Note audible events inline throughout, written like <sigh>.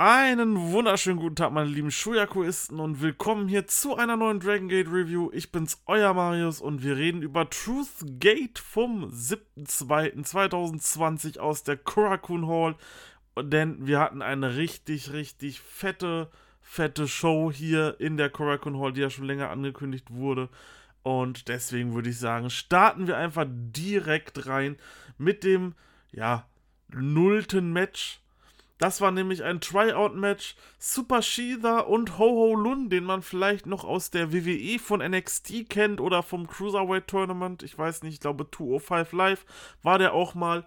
Einen wunderschönen guten Tag, meine lieben Shuyakuisten und willkommen hier zu einer neuen Dragon Gate Review. Ich bin's, euer Marius und wir reden über Truth Gate vom 7.2.2020 aus der Kurakun Hall. Denn wir hatten eine richtig, richtig fette, fette Show hier in der Kurakun Hall, die ja schon länger angekündigt wurde. Und deswegen würde ich sagen, starten wir einfach direkt rein mit dem, ja, nullten Match das war nämlich ein Tryout-Match. Super Shida und Ho-Ho Lun, den man vielleicht noch aus der WWE von NXT kennt oder vom Cruiserweight Tournament. Ich weiß nicht, ich glaube 205 Live war der auch mal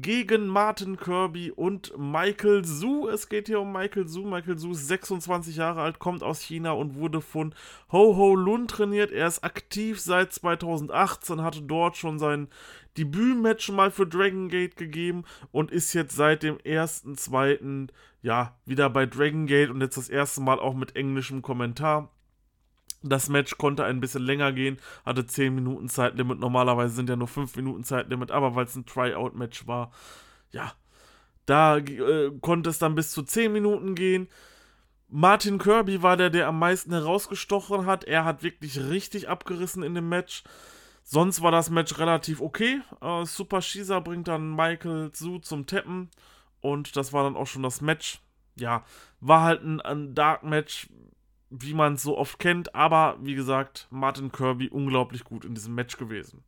gegen Martin Kirby und Michael Su. Es geht hier um Michael Su. Michael Su ist 26 Jahre alt, kommt aus China und wurde von Ho Ho Lun trainiert. Er ist aktiv seit 2018, hatte dort schon sein Debütmatch mal für Dragon Gate gegeben und ist jetzt seit dem ersten, zweiten, ja, wieder bei Dragon Gate und jetzt das erste Mal auch mit englischem Kommentar. Das Match konnte ein bisschen länger gehen, hatte 10 Minuten Zeitlimit. Normalerweise sind ja nur 5 Minuten Zeitlimit, aber weil es ein Tryout-Match war, ja, da äh, konnte es dann bis zu 10 Minuten gehen. Martin Kirby war der, der am meisten herausgestochen hat. Er hat wirklich richtig abgerissen in dem Match. Sonst war das Match relativ okay. Äh, Super Shisa bringt dann Michael Su zum Tappen. Und das war dann auch schon das Match. Ja, war halt ein, ein Dark Match wie man es so oft kennt, aber wie gesagt, Martin Kirby unglaublich gut in diesem Match gewesen.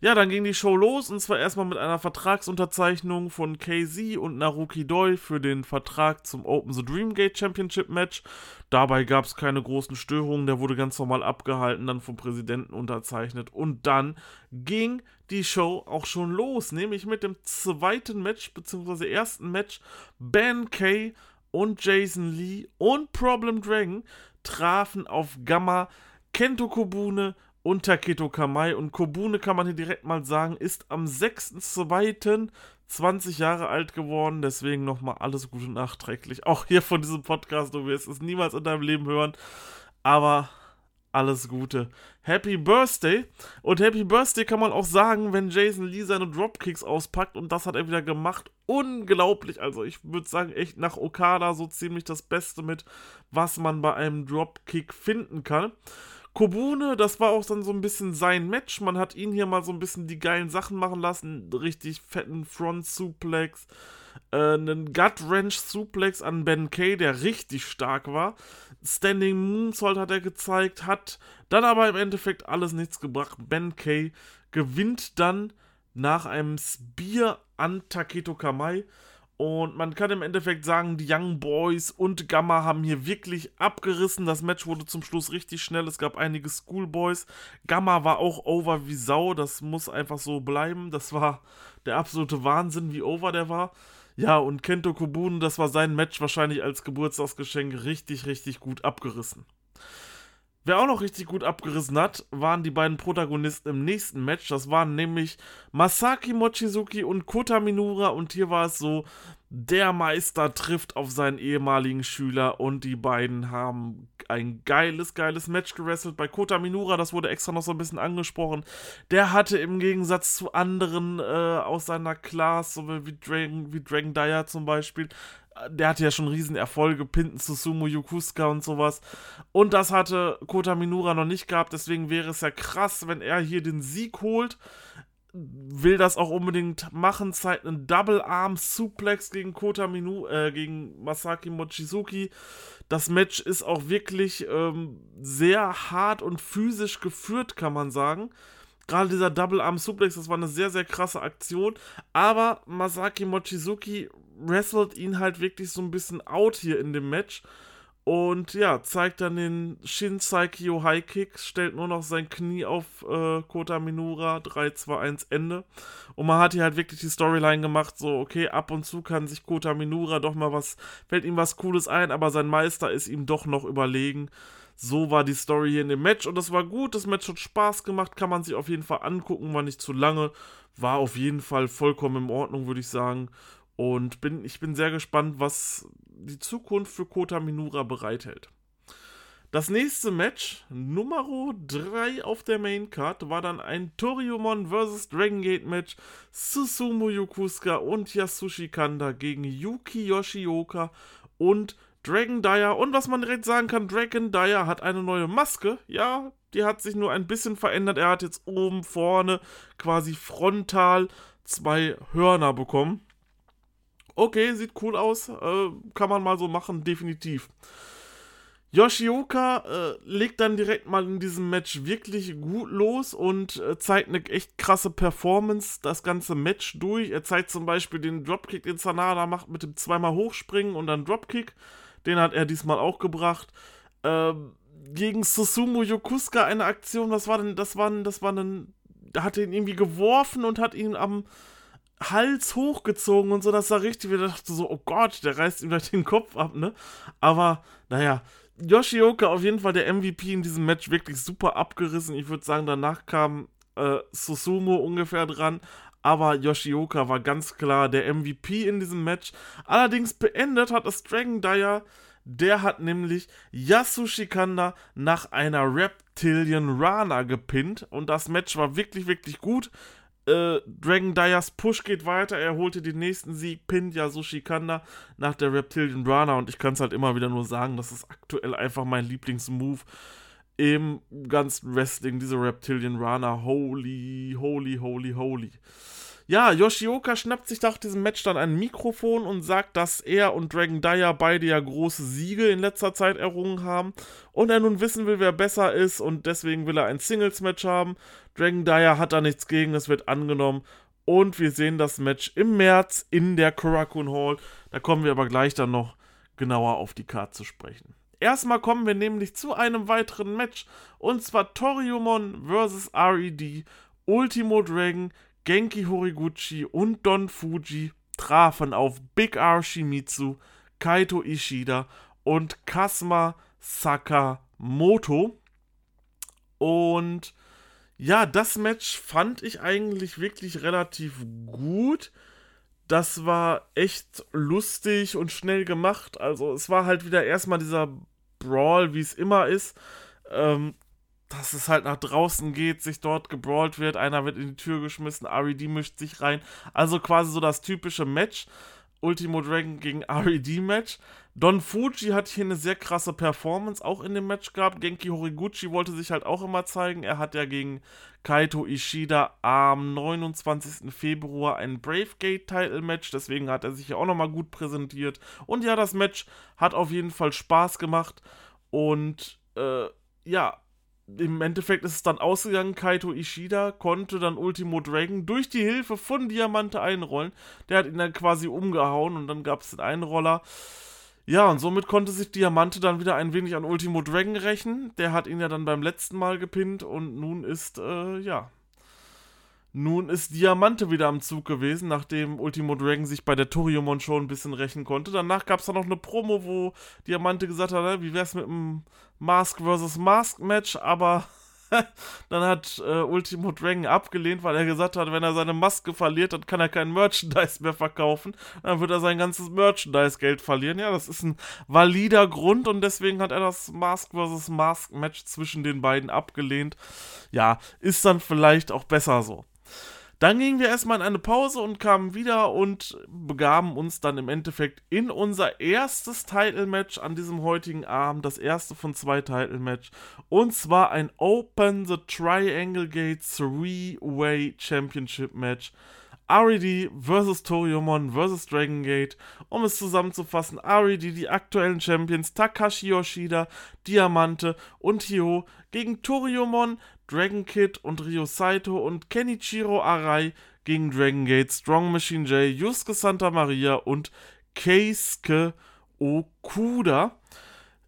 Ja, dann ging die Show los und zwar erstmal mit einer Vertragsunterzeichnung von KZ und Naruki Doi für den Vertrag zum Open the Dreamgate Championship Match. Dabei gab es keine großen Störungen, der wurde ganz normal abgehalten, dann vom Präsidenten unterzeichnet und dann ging die Show auch schon los, nämlich mit dem zweiten Match, beziehungsweise ersten Match, Ben Kay und Jason Lee und Problem Dragon trafen auf Gamma, Kento Kobune und Taketo Kamai. Und Kobune kann man hier direkt mal sagen, ist am 6.2. 20 Jahre alt geworden. Deswegen nochmal alles Gute nachträglich. Auch hier von diesem Podcast, du wirst es niemals in deinem Leben hören. Aber alles Gute. Happy Birthday. Und Happy Birthday kann man auch sagen, wenn Jason Lee seine Dropkicks auspackt. Und das hat er wieder gemacht. Unglaublich. Also ich würde sagen, echt nach Okada so ziemlich das Beste mit, was man bei einem Dropkick finden kann. Kobune, das war auch dann so ein bisschen sein Match. Man hat ihn hier mal so ein bisschen die geilen Sachen machen lassen. Richtig fetten Front Suplex äh, einen Gut Wrench Suplex an Ben Kay, der richtig stark war. Standing Moonsault hat er gezeigt, hat dann aber im Endeffekt alles nichts gebracht. Ben Kay gewinnt dann nach einem Spear an Taketo Kamai. Und man kann im Endeffekt sagen, die Young Boys und Gamma haben hier wirklich abgerissen. Das Match wurde zum Schluss richtig schnell. Es gab einige Schoolboys. Gamma war auch over wie Sau. Das muss einfach so bleiben. Das war der absolute Wahnsinn, wie over der war. Ja, und Kento Kobun, das war sein Match wahrscheinlich als Geburtstagsgeschenk richtig, richtig gut abgerissen. Wer auch noch richtig gut abgerissen hat, waren die beiden Protagonisten im nächsten Match. Das waren nämlich Masaki Mochizuki und Kota Minura. Und hier war es so, der Meister trifft auf seinen ehemaligen Schüler und die beiden haben ein geiles, geiles Match gewrestelt. Bei Kota Minura, das wurde extra noch so ein bisschen angesprochen, der hatte im Gegensatz zu anderen äh, aus seiner Class, so wie Dragon, wie Dragon Dyer zum Beispiel, der hatte ja schon riesen Erfolge, Pinten zu Sumo Yokusuka und sowas. Und das hatte Kota Minura noch nicht gehabt, deswegen wäre es ja krass, wenn er hier den Sieg holt. Will das auch unbedingt machen, zeigt einen Double Arm Suplex gegen Kota Minu, äh, gegen Masaki Mochizuki. Das Match ist auch wirklich ähm, sehr hart und physisch geführt, kann man sagen. Gerade dieser Double Arm Suplex, das war eine sehr, sehr krasse Aktion. Aber Masaki Mochizuki wrestelt ihn halt wirklich so ein bisschen out hier in dem Match. Und ja, zeigt dann den Shin Saikyo High Kick, stellt nur noch sein Knie auf äh, Kota Minura, 3, 2, 1, Ende. Und man hat hier halt wirklich die Storyline gemacht, so, okay, ab und zu kann sich Kota Minura doch mal was, fällt ihm was Cooles ein, aber sein Meister ist ihm doch noch überlegen. So war die Story hier in dem Match und das war gut, das Match hat Spaß gemacht, kann man sich auf jeden Fall angucken, war nicht zu lange, war auf jeden Fall vollkommen in Ordnung, würde ich sagen. Und bin, ich bin sehr gespannt, was die Zukunft für Kota Minura bereithält. Das nächste Match, Nummer 3 auf der Main Card, war dann ein Toriumon vs. Dragon Gate Match. Susumu Yokusuka und Yasushi Kanda gegen Yuki Yoshioka und Dragon Dyer. Und was man direkt sagen kann, Dragon Dyer hat eine neue Maske. Ja, die hat sich nur ein bisschen verändert. Er hat jetzt oben vorne quasi frontal zwei Hörner bekommen. Okay, sieht cool aus. Äh, kann man mal so machen, definitiv. Yoshioka äh, legt dann direkt mal in diesem Match wirklich gut los und äh, zeigt eine echt krasse Performance das ganze Match durch. Er zeigt zum Beispiel den Dropkick, den Sanada macht mit dem zweimal Hochspringen und dann Dropkick. Den hat er diesmal auch gebracht. Ähm, gegen Susumu Yokusuka eine Aktion, was war denn, das war, das war ein, da hat ihn irgendwie geworfen und hat ihn am Hals hochgezogen und so, das sah richtig, wir dachten so, oh Gott, der reißt ihm gleich den Kopf ab, ne? Aber, naja, Yoshioka auf jeden Fall der MVP in diesem Match wirklich super abgerissen. Ich würde sagen, danach kam äh, Susumu ungefähr dran. Aber Yoshioka war ganz klar der MVP in diesem Match. Allerdings beendet hat es Dragon Dyer. Der hat nämlich Yasushi Kanda nach einer Reptilian Rana gepinnt. Und das Match war wirklich, wirklich gut äh, Dragon Dyers Push geht weiter, er holte den nächsten Sieg, pinnt Yasushi Kanda nach der Reptilian Runner und ich kann es halt immer wieder nur sagen, das ist aktuell einfach mein Lieblingsmove im ganzen Wrestling, diese Reptilian Runner. Holy, holy, holy, holy. Ja, Yoshioka schnappt sich nach diesem Match dann ein Mikrofon und sagt, dass er und Dragon Dyer beide ja große Siege in letzter Zeit errungen haben und er nun wissen will, wer besser ist und deswegen will er ein Singles-Match haben. Dragon Dyer hat da nichts gegen, es wird angenommen und wir sehen das Match im März in der Korakuen Hall. Da kommen wir aber gleich dann noch genauer auf die Karte zu sprechen. Erstmal kommen wir nämlich zu einem weiteren Match und zwar Toriumon vs. RED Ultimo Dragon Genki Horiguchi und Don Fuji trafen auf Big R Shimizu, Kaito Ishida und Kasma Sakamoto. Und ja, das Match fand ich eigentlich wirklich relativ gut. Das war echt lustig und schnell gemacht. Also es war halt wieder erstmal dieser Brawl, wie es immer ist. Ähm, dass es halt nach draußen geht, sich dort gebrawlt wird, einer wird in die Tür geschmissen, RED mischt sich rein. Also quasi so das typische Match. Ultimo Dragon gegen <laughs> RED Match. Don Fuji hat hier eine sehr krasse Performance auch in dem Match gehabt. Genki Horiguchi wollte sich halt auch immer zeigen. Er hat ja gegen Kaito Ishida am 29. Februar ein Bravegate Title Match, deswegen hat er sich ja auch nochmal gut präsentiert. Und ja, das Match hat auf jeden Fall Spaß gemacht. Und äh, ja, im Endeffekt ist es dann ausgegangen, Kaito Ishida konnte dann Ultimo Dragon durch die Hilfe von Diamante einrollen. Der hat ihn dann quasi umgehauen und dann gab es den Einroller. Ja, und somit konnte sich Diamante dann wieder ein wenig an Ultimo Dragon rächen. Der hat ihn ja dann beim letzten Mal gepinnt und nun ist, äh, ja, nun ist Diamante wieder am Zug gewesen, nachdem Ultimo Dragon sich bei der Toriumon schon ein bisschen rächen konnte. Danach gab es dann noch eine Promo, wo Diamante gesagt hat, wie wär's mit einem Mask vs. Mask Match, aber <laughs> dann hat äh, Ultimo Dragon abgelehnt, weil er gesagt hat, wenn er seine Maske verliert, dann kann er kein Merchandise mehr verkaufen. Dann wird er sein ganzes Merchandise-Geld verlieren. Ja, das ist ein valider Grund und deswegen hat er das Mask vs. Mask Match zwischen den beiden abgelehnt. Ja, ist dann vielleicht auch besser so. Dann gingen wir erstmal in eine Pause und kamen wieder und begaben uns dann im Endeffekt in unser erstes Title-Match an diesem heutigen Abend, das erste von zwei Title-Match. Und zwar ein Open the Triangle Gate Three-Way Championship Match. RED vs. Toriumon vs. Dragon Gate. Um es zusammenzufassen, RED, die aktuellen Champions Takashi Yoshida, Diamante und Hyo gegen Toriumon, Dragon Kid und Ryo Saito und Kenichiro Arai gegen Dragon Gate, Strong Machine J, Yusuke Santa Maria und Keisuke Okuda.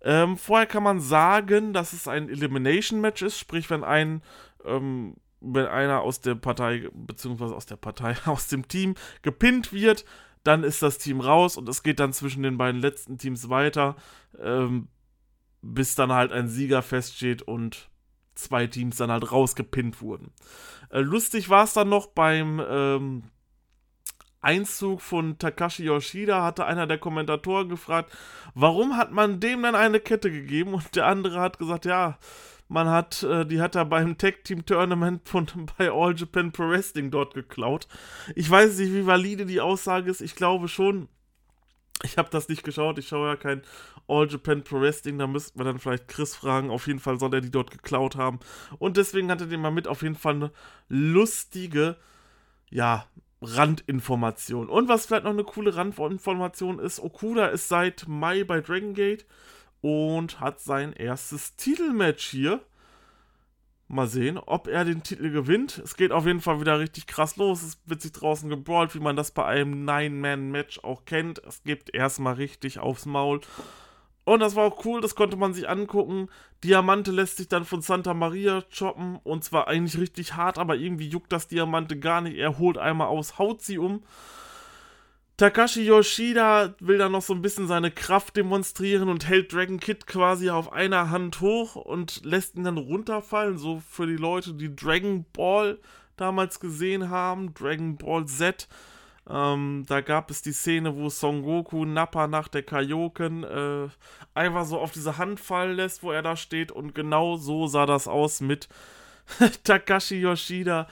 Ähm, vorher kann man sagen, dass es ein Elimination Match ist, sprich, wenn ein ähm, wenn einer aus der Partei, beziehungsweise aus der Partei, <laughs> aus dem Team gepinnt wird, dann ist das Team raus und es geht dann zwischen den beiden letzten Teams weiter, ähm, bis dann halt ein Sieger feststeht und zwei Teams dann halt rausgepinnt wurden. Äh, lustig war es dann noch beim ähm, Einzug von Takashi Yoshida, hatte einer der Kommentatoren gefragt, warum hat man dem dann eine Kette gegeben? Und der andere hat gesagt, ja, man hat, äh, die hat er beim Tag Team Tournament von, <laughs> bei All Japan Pro Wrestling dort geklaut. Ich weiß nicht, wie valide die Aussage ist. Ich glaube schon, Ich habe das nicht geschaut, ich schaue ja kein All Japan Pro Wrestling, da müssten wir dann vielleicht Chris fragen. Auf jeden Fall soll er die dort geklaut haben. Und deswegen hat er den mal mit auf jeden Fall eine lustige, ja, Randinformation. Und was vielleicht noch eine coole Randinformation ist, Okuda ist seit Mai bei Dragon Gate und hat sein erstes Titelmatch hier. Mal sehen, ob er den Titel gewinnt. Es geht auf jeden Fall wieder richtig krass los. Es wird sich draußen gebrawlt, wie man das bei einem Nine-Man-Match auch kennt. Es gibt erstmal richtig aufs Maul. Und das war auch cool, das konnte man sich angucken. Diamante lässt sich dann von Santa Maria choppen. Und zwar eigentlich richtig hart, aber irgendwie juckt das Diamante gar nicht. Er holt einmal aus, haut sie um. Takashi Yoshida will dann noch so ein bisschen seine Kraft demonstrieren und hält Dragon Kid quasi auf einer Hand hoch und lässt ihn dann runterfallen. So für die Leute, die Dragon Ball damals gesehen haben, Dragon Ball Z. Ähm, da gab es die Szene, wo Son Goku Nappa nach der Kaioken äh, einfach so auf diese Hand fallen lässt, wo er da steht. Und genau so sah das aus mit <laughs> Takashi Yoshida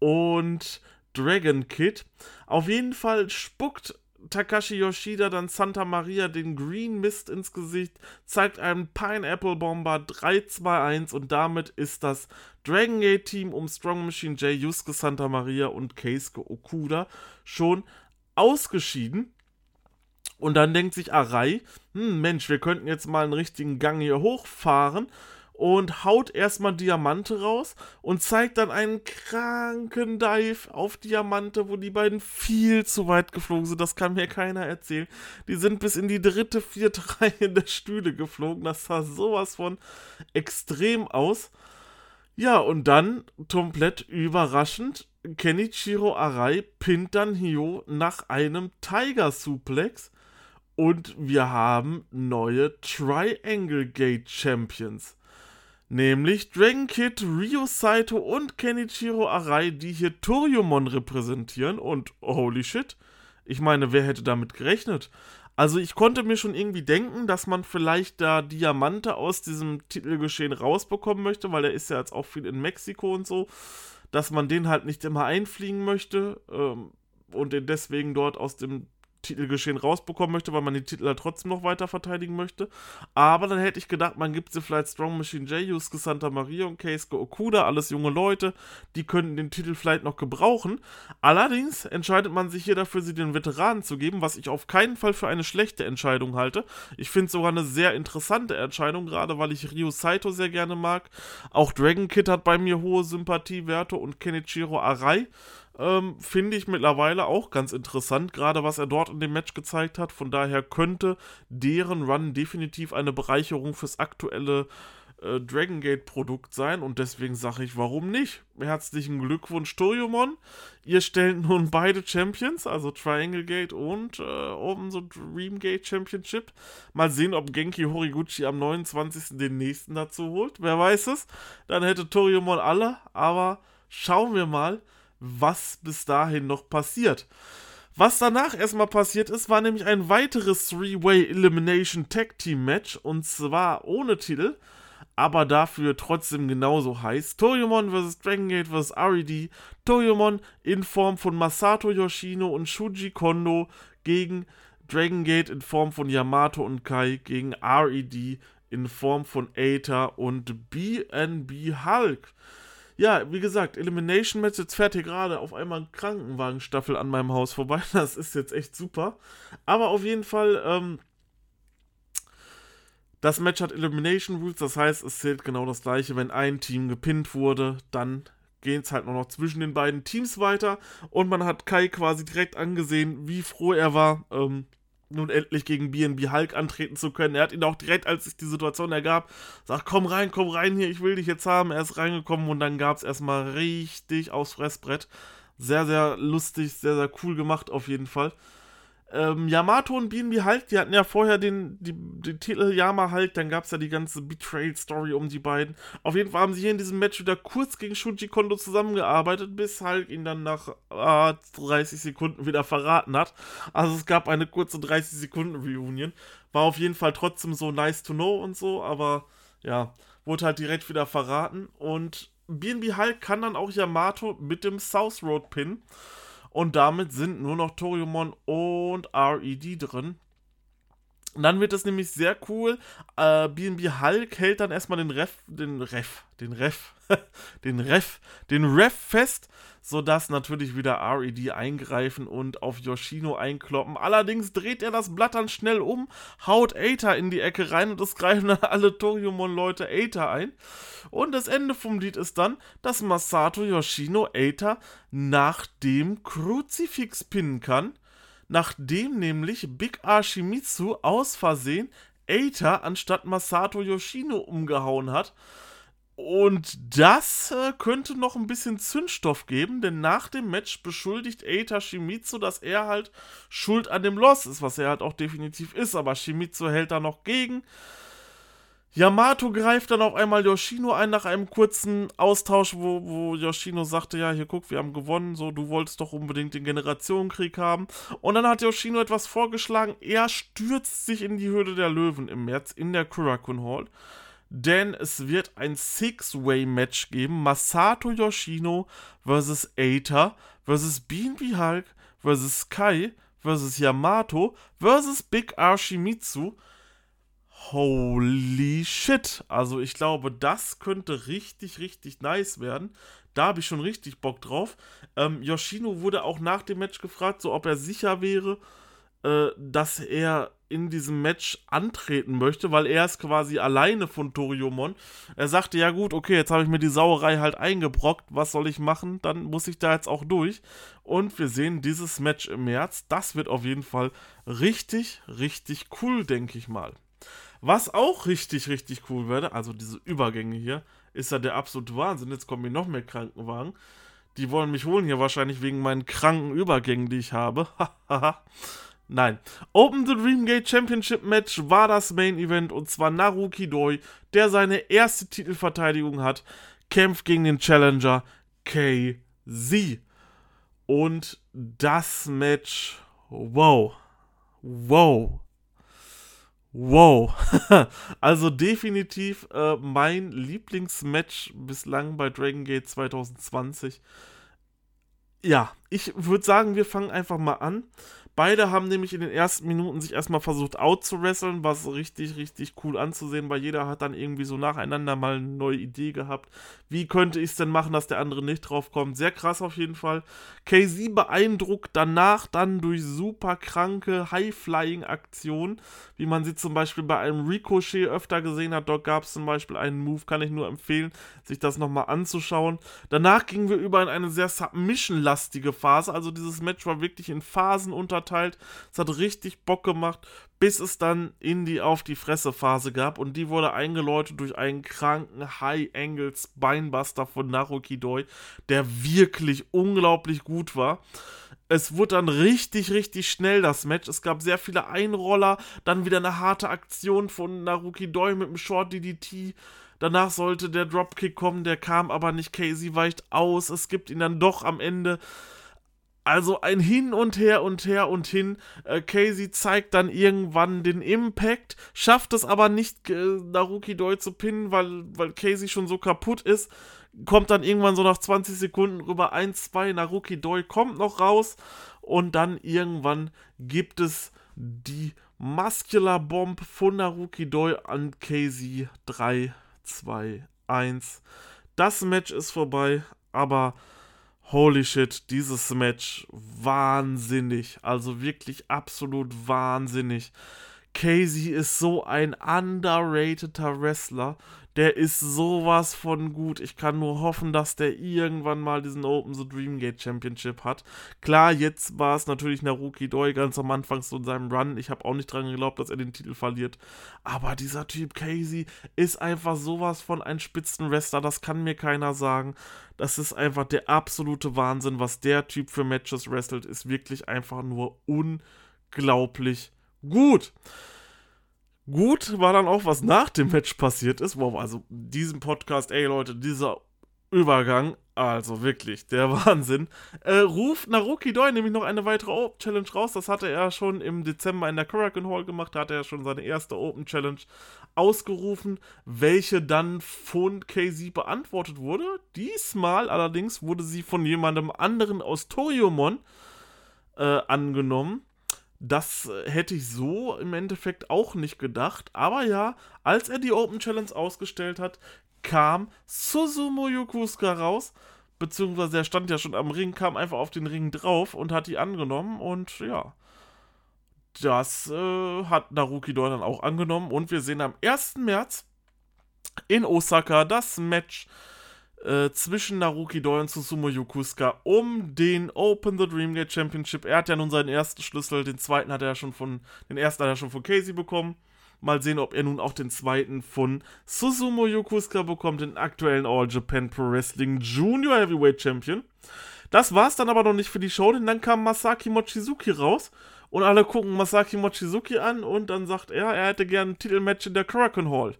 und Dragon Kid. Auf jeden Fall spuckt Takashi Yoshida dann Santa Maria den Green Mist ins Gesicht, zeigt einen Pineapple Bomber 3-2-1 und damit ist das Dragon Gate Team um Strong Machine J, Yusuke Santa Maria und Keisuke Okuda schon ausgeschieden. Und dann denkt sich Arai, hm, Mensch, wir könnten jetzt mal einen richtigen Gang hier hochfahren und haut erstmal Diamante raus und zeigt dann einen kranken Dive auf Diamante, wo die beiden viel zu weit geflogen sind. Das kann mir keiner erzählen. Die sind bis in die dritte, vierte <laughs> Reihe der Stühle geflogen. Das sah sowas von extrem aus. Ja, und dann komplett überraschend, Kenichiro Arai pinnt dann Hio nach einem Tiger Suplex und wir haben neue Triangle Gate Champions. Nämlich Dragon Kid, Ryo Saito und Kenichiro Arai, die hier Toriumon repräsentieren. Und holy shit, ich meine, wer hätte damit gerechnet? Also ich konnte mir schon irgendwie denken, dass man vielleicht da Diamante aus diesem Titelgeschehen rausbekommen möchte, weil er ist ja jetzt auch viel in Mexiko und so, dass man den halt nicht immer einfliegen möchte ähm, und den deswegen dort aus dem Titelgeschehen rausbekommen möchte, weil man den Titel halt trotzdem noch weiter verteidigen möchte. Aber dann hätte ich gedacht, man gibt sie vielleicht Strong Machine J, Yusuke Santa Maria und Keisuke Okuda, alles junge Leute, die könnten den Titel vielleicht noch gebrauchen. Allerdings entscheidet man sich hier dafür, sie den Veteranen zu geben, was ich auf keinen Fall für eine schlechte Entscheidung halte. Ich finde es sogar eine sehr interessante Entscheidung, gerade weil ich Ryu Saito sehr gerne mag. Auch Dragon Kid hat bei mir hohe Sympathiewerte und Kenichiro Arai ähm, finde ich mittlerweile auch ganz interessant, gerade was er dort in dem Match gezeigt hat. Von daher könnte deren Run definitiv eine Bereicherung fürs aktuelle äh, Dragon Gate Produkt sein und deswegen sage ich, warum nicht? Herzlichen Glückwunsch, Toriumon. Ihr stellt nun <laughs> beide Champions, also Triangle Gate und äh, oben so Dream Gate Championship. Mal sehen, ob Genki Horiguchi am 29. den nächsten dazu holt. Wer weiß es? Dann hätte Toriumon alle, aber schauen wir mal was bis dahin noch passiert. Was danach erstmal passiert ist, war nämlich ein weiteres Three-Way Elimination Tag Team Match und zwar ohne Titel, aber dafür trotzdem genauso heiß. Toyomon vs. Dragon Gate vs. RED. Toyomon in Form von Masato Yoshino und Shuji Kondo gegen Dragon Gate in Form von Yamato und Kai gegen RED in Form von Aether und BNB Hulk ja, wie gesagt, Elimination Match, jetzt fährt hier gerade auf einmal ein Krankenwagenstaffel an meinem Haus vorbei. <laughs> Das ist jetzt echt super. Aber auf jeden Fall, ähm, das Match hat Elimination Rules, das heißt, es zählt genau das gleiche. Wenn ein Team gepinnt wurde, dann geht es halt nur noch zwischen den beiden Teams weiter. Und man hat Kai quasi direkt angesehen, wie froh er war, ähm, nun endlich gegen BNB Hulk antreten zu können. Er hat ihn auch direkt, als sich die Situation ergab, sagt, komm rein, komm rein hier, ich will dich jetzt haben. Er ist reingekommen und dann gab es erstmal richtig aufs Fressbrett. Sehr, sehr lustig, sehr, sehr cool gemacht auf jeden Fall ähm, Yamato und BNB Hulk, die hatten ja vorher den, die, den Titel Yama Hulk, dann gab es ja die ganze Betrayal-Story um die beiden. Auf jeden Fall haben sie hier in diesem Match wieder kurz gegen Shuji Kondo zusammengearbeitet, bis Hulk ihn dann nach äh, 30 Sekunden wieder verraten hat. Also es gab eine kurze 30 Sekunden Reunion. War auf jeden Fall trotzdem so nice to know und so, aber ja, wurde halt direkt wieder verraten. Und BNB Hulk kann dann auch Yamato mit dem South Road Pin. Und damit sind nur noch Toriumon und RED drin. dann wird es nämlich sehr cool. Äh, BNB Hulk hält dann erstmal den Ref, den Ref, den Ref, <laughs> den Ref, den Ref fest, sodass natürlich wieder RED eingreifen und auf Yoshino einkloppen. Allerdings dreht er das Blatt dann schnell um, haut Aether in die Ecke rein und es greifen <laughs> dann alle Toriumon-Leute Aether ein. Und das Ende vom Lied ist dann, dass Masato Yoshino Aether nach dem Kruzifix pinnen kann nachdem nämlich Big Ashimitsu aus Versehen Eita anstatt Masato Yoshino umgehauen hat. Und das äh, könnte noch ein bisschen Zündstoff geben, denn nach dem Match beschuldigt Eita Shimizu, dass er halt schuld an dem Loss ist, was er halt auch definitiv ist, aber Shimizu hält da noch gegen. Yamato greift dann auf einmal Yoshino ein nach einem kurzen Austausch, wo, wo Yoshino sagte, ja, hier guck, wir haben gewonnen, so, du wolltest doch unbedingt den Generationenkrieg haben. Und dann hat Yoshino etwas vorgeschlagen, er stürzt sich in die Höhle der Löwen im März in der Kurakun Hall. Denn es wird ein Six-Way-Match geben, Masato Yoshino versus Eita versus BNB Hulk versus Kai versus Yamato versus Big Arshimitsu Holy shit. Also ich glaube, das könnte richtig, richtig nice werden. Da habe ich schon richtig Bock drauf. Ähm, Yoshino wurde auch nach dem Match gefragt, so ob er sicher wäre, äh, dass er in diesem Match antreten möchte, weil er ist quasi alleine von Toriumon. Er sagte, ja gut, okay, jetzt habe ich mir die Sauerei halt eingebrockt, was soll ich machen? Dann muss ich da jetzt auch durch. Und wir sehen dieses Match im März. Das wird auf jeden Fall richtig, richtig cool, denke ich mal. Was auch richtig, richtig cool wäre, also diese Übergänge hier, ist ja der absolute Wahnsinn. Jetzt kommen hier noch mehr Krankenwagen. Die wollen mich holen hier wahrscheinlich wegen meinen kranken Übergängen, die ich habe. <laughs> Nein. Open the Dreamgate Championship Match war das Main Event und zwar Naruki Doi, der seine erste Titelverteidigung hat, kämpft gegen den Challenger KZ. Und das Match, wow, wow, Wow. <laughs> also definitiv äh, mein Lieblingsmatch bislang bei Dragon Gate 2020. Ja, ich würde sagen, wir fangen einfach mal an. Beide haben nämlich in den ersten Minuten sich erstmal versucht out zu wresteln, was richtig, richtig cool anzusehen, weil jeder hat dann irgendwie so nacheinander mal eine neue Idee gehabt. Wie könnte ich es denn machen, dass der andere nicht drauf kommt? Sehr krass auf jeden Fall. KZ beeindruckt danach dann durch super kranke High-Flying-Aktionen, wie man sie zum Beispiel bei einem Ricochet öfter gesehen hat. Dort gab es zum Beispiel einen Move, kann ich nur empfehlen, sich das nochmal anzuschauen. Danach gingen wir über in eine sehr Submission-lastige Phase, also dieses Match war wirklich in Phasen unter verteilt. Es hat richtig Bock gemacht, bis es dann in die Auf die Fresse Phase gab und die wurde eingeläutet durch einen kranken High Angles Beinbuster von Naruki Doi, der wirklich unglaublich gut war. Es wurde dann richtig, richtig schnell das Match. Es gab sehr viele Einroller, dann wieder eine harte Aktion von Naruki Doi mit dem Short DDT. Danach sollte der Dropkick kommen, der kam aber nicht. Casey weicht aus. Es gibt ihn dann doch am Ende. Also ein Hin und Her und Her und hin. Äh, Casey zeigt dann irgendwann den Impact, schafft es aber nicht, äh, Naruki Doi zu pinnen, weil, weil Casey schon so kaputt ist. Kommt dann irgendwann so nach 20 Sekunden rüber 1, 2, Naruki Doi kommt noch raus. Und dann irgendwann gibt es die Muscular Bomb von Naruki Doi an Casey 3, 2, 1. Das Match ist vorbei, aber Holy shit, dieses Match wahnsinnig. Also wirklich absolut wahnsinnig. Casey ist so ein underrateder Wrestler. Der ist sowas von gut. Ich kann nur hoffen, dass der irgendwann mal diesen Open the Dreamgate Championship hat. Klar, jetzt war es natürlich Naruki Doi ganz am Anfang so in seinem Run. Ich habe auch nicht dran geglaubt, dass er den Titel verliert. Aber dieser Typ Casey ist einfach sowas von ein Spitzenwrestler. Das kann mir keiner sagen. Das ist einfach der absolute Wahnsinn, was der Typ für Matches wrestelt. Ist wirklich einfach nur unglaublich gut. Gut war dann auch, was nach dem Match passiert ist. Wow, also diesem Podcast, ey Leute, dieser Übergang, also wirklich, der <laughs> Wahnsinn. Äh, ruft Naruki Doi nämlich noch eine weitere Open Challenge raus. Das hatte er schon im Dezember in der Korakuen Hall gemacht. Da hatte er schon seine erste Open Challenge ausgerufen, welche dann von KZ beantwortet wurde. Diesmal allerdings wurde sie von jemandem anderen aus Toriumon äh, angenommen Das äh, hätte ich so im Endeffekt auch nicht gedacht. Aber ja, als er die Open Challenge ausgestellt hat, kam Susumu Yokusuka raus. Beziehungsweise er stand ja schon am Ring, kam einfach auf den Ring drauf und hat die angenommen. Und ja, das äh, hat Naruki Doi dann auch angenommen. Und wir sehen am 1. März in Osaka das Match äh, zwischen Naruki Doi und Susumu Yokusuka um den Open the Dreamgate Championship. Er hat ja nun seinen ersten Schlüssel, den zweiten hat er schon von, den ersten hat er schon von Casey bekommen. Mal sehen, ob er nun auch den zweiten von Susumu Yokusuka bekommt, den aktuellen All Japan Pro Wrestling Junior Heavyweight Champion. Das war's dann aber noch nicht für die Show, denn dann kam Masaki Mochizuki raus und alle gucken Masaki Mochizuki an und dann sagt er, er hätte gerne ein Titelmatch in der Kraken Hall.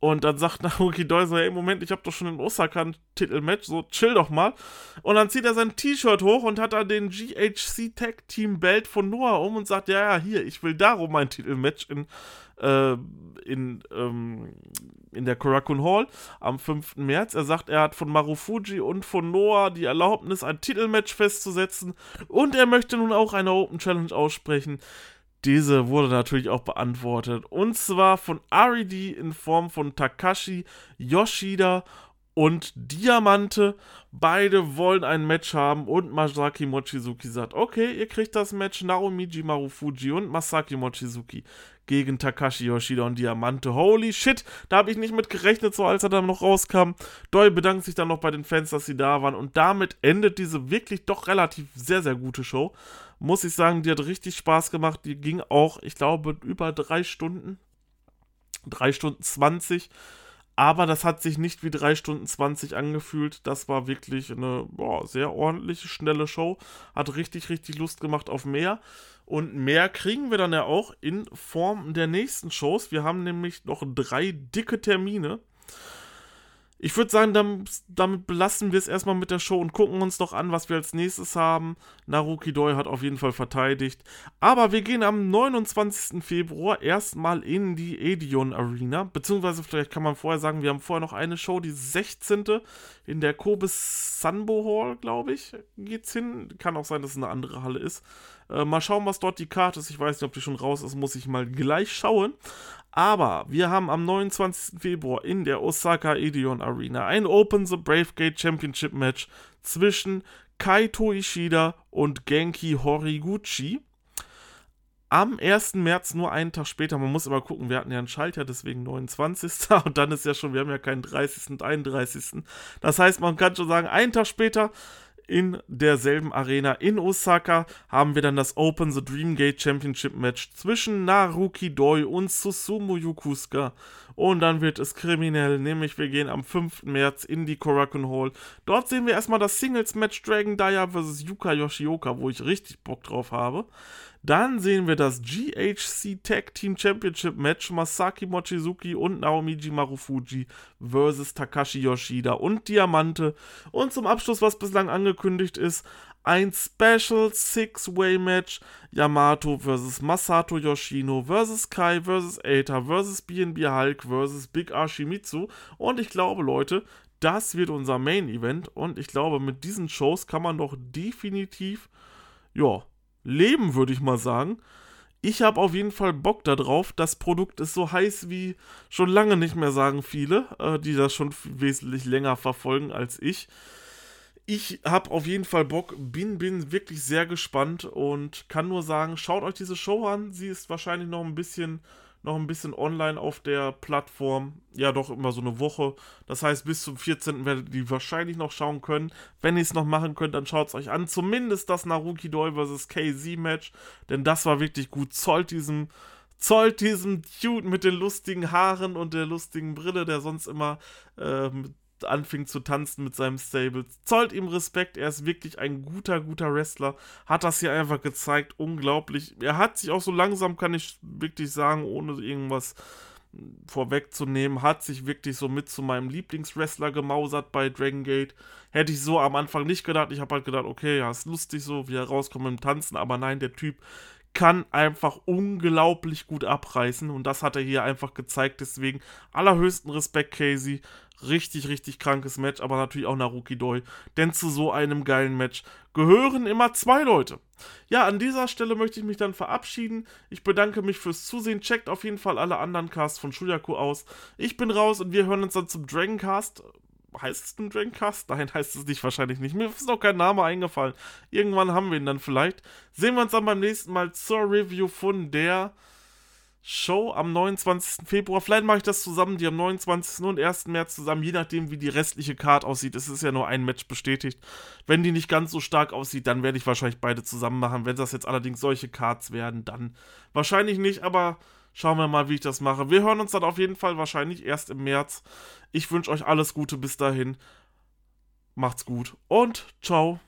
Und dann sagt <laughs> Naoki Doi so, hey, Moment, ich habe doch schon in Osaka ein Titelmatch, so chill doch mal. Und dann zieht er sein T-Shirt hoch und hat da den GHC Tag Team Belt von Noah um und sagt, ja, ja, hier, ich will darum mein Titelmatch in, äh, in, ähm, in der Korakuen Hall am 5. März. Er sagt, er hat von Marufuji und von Noah die Erlaubnis, ein Titelmatch festzusetzen und er möchte nun auch eine Open Challenge aussprechen. Diese wurde natürlich auch beantwortet. Und zwar von RED in Form von Takashi, Yoshida und Diamante. Beide wollen ein Match haben und Masaki Mochizuki sagt, okay, ihr kriegt das Match Naomiji Marufuji und Masaki Mochizuki gegen Takashi Yoshida und Diamante. Holy shit, da habe ich nicht mit gerechnet, so als er dann noch rauskam. Doi bedankt sich dann noch bei den Fans, dass sie da waren und damit endet diese wirklich doch relativ sehr, sehr gute Show muss ich sagen, die hat richtig Spaß gemacht. Die ging auch, ich glaube, über drei Stunden. Drei Stunden 20. Aber das hat sich nicht wie drei Stunden 20 angefühlt. Das war wirklich eine boah, sehr ordentliche, schnelle Show. Hat richtig, richtig Lust gemacht auf mehr. Und mehr kriegen wir dann ja auch in Form der nächsten Shows. Wir haben nämlich noch drei dicke Termine. Ich würde sagen, damit, damit belassen wir es erstmal mit der Show und gucken uns noch an, was wir als nächstes haben. Naruki Doi hat auf jeden Fall verteidigt. Aber wir gehen am 29. Februar erstmal in die Edion Arena. Beziehungsweise vielleicht kann man vorher sagen, wir haben vorher noch eine Show, die 16. in der Kobe Sanbo Hall, glaube ich, geht's hin. Kann auch sein, dass es eine andere Halle ist. Äh, mal schauen, was dort die Karte ist. Ich weiß nicht, ob die schon raus ist, muss ich mal gleich schauen. Aber wir haben am 29. Februar in der Osaka Edion Arena ein Open the Brave Gate Championship Match zwischen Kaito Ishida und Genki Horiguchi. Am 1. März, nur einen Tag später, man muss immer gucken, wir hatten ja einen Schalter, deswegen 29. <laughs> Und dann ist ja schon, wir haben ja keinen 30. und 31. Das heißt, man kann schon sagen, einen Tag später in derselben Arena in Osaka haben wir dann das Open the Dreamgate Championship Match zwischen Naruki Doi und Susumu Yokusuka. Und dann wird es kriminell, nämlich wir gehen am 5. März in die Korakuen Hall. Dort sehen wir erstmal das Singles Match Dragon Daya vs. Yuka Yoshioka, wo ich richtig Bock drauf habe. Dann sehen wir das GHC Tag Team Championship Match Masaki Mochizuki und Naomiji Marufuji versus Takashi Yoshida und Diamante. Und zum Abschluss, was bislang angekündigt ist, ein Special Six-Way Match Yamato vs Masato Yoshino vs Kai vs Eita vs BNB Hulk vs Big Ashimitsu. Und ich glaube, Leute, das wird unser Main Event. Und ich glaube, mit diesen Shows kann man doch definitiv, ja, leben, würde ich mal sagen. Ich habe auf jeden Fall Bock darauf. Das Produkt ist so heiß wie schon lange nicht mehr, sagen viele, äh, die das schon wesentlich länger verfolgen als ich. Ich habe auf jeden Fall Bock, bin, bin wirklich sehr gespannt und kann nur sagen, schaut euch diese Show an. Sie ist wahrscheinlich noch ein bisschen noch ein bisschen online auf der Plattform. Ja, doch immer so eine Woche. Das heißt, bis zum 14. werdet ihr die wahrscheinlich noch schauen können. Wenn ihr es noch machen könnt, dann schaut es euch an. Zumindest das Naruki Doi vs. KZ Match. Denn das war wirklich gut. Zollt diesem, zollt diesem Dude mit den lustigen Haaren und der lustigen Brille, der sonst immer äh, anfing zu tanzen mit seinem Stable. Zollt ihm Respekt, er ist wirklich ein guter, guter Wrestler. Hat das hier einfach gezeigt, unglaublich. Er hat sich auch so langsam, kann ich wirklich sagen, ohne irgendwas vorwegzunehmen, hat sich wirklich so mit zu meinem Lieblingswrestler gemausert bei Dragon Gate. Hätte ich so am Anfang nicht gedacht. Ich habe halt gedacht, okay, ja, ist lustig so, wie er rauskommt im Tanzen, aber nein, der Typ kann einfach unglaublich gut abreißen und das hat er hier einfach gezeigt. Deswegen allerhöchsten Respekt, Casey. Richtig, richtig krankes Match, aber natürlich auch Naruki Doi. Denn zu so einem geilen Match gehören immer zwei Leute. Ja, an dieser Stelle möchte ich mich dann verabschieden. Ich bedanke mich fürs Zusehen. Checkt auf jeden Fall alle anderen Casts von Shuyaku aus. Ich bin raus und wir hören uns dann zum Dragoncast heißt es ein Drancast? Nein, heißt es nicht, wahrscheinlich nicht. Mir ist noch kein Name eingefallen. Irgendwann haben wir ihn dann vielleicht. Sehen wir uns dann beim nächsten Mal zur Review von der Show am 29. Februar. Vielleicht mache ich das zusammen, die am 29. und 1. März zusammen, je nachdem, wie die restliche Card aussieht. Es ist ja nur ein Match bestätigt. Wenn die nicht ganz so stark aussieht, dann werde ich wahrscheinlich beide zusammen machen. Wenn das jetzt allerdings solche Cards werden, dann wahrscheinlich nicht, aber Schauen wir mal, wie ich das mache. Wir hören uns dann auf jeden Fall wahrscheinlich erst im März. Ich wünsche euch alles Gute bis dahin. Macht's gut und ciao.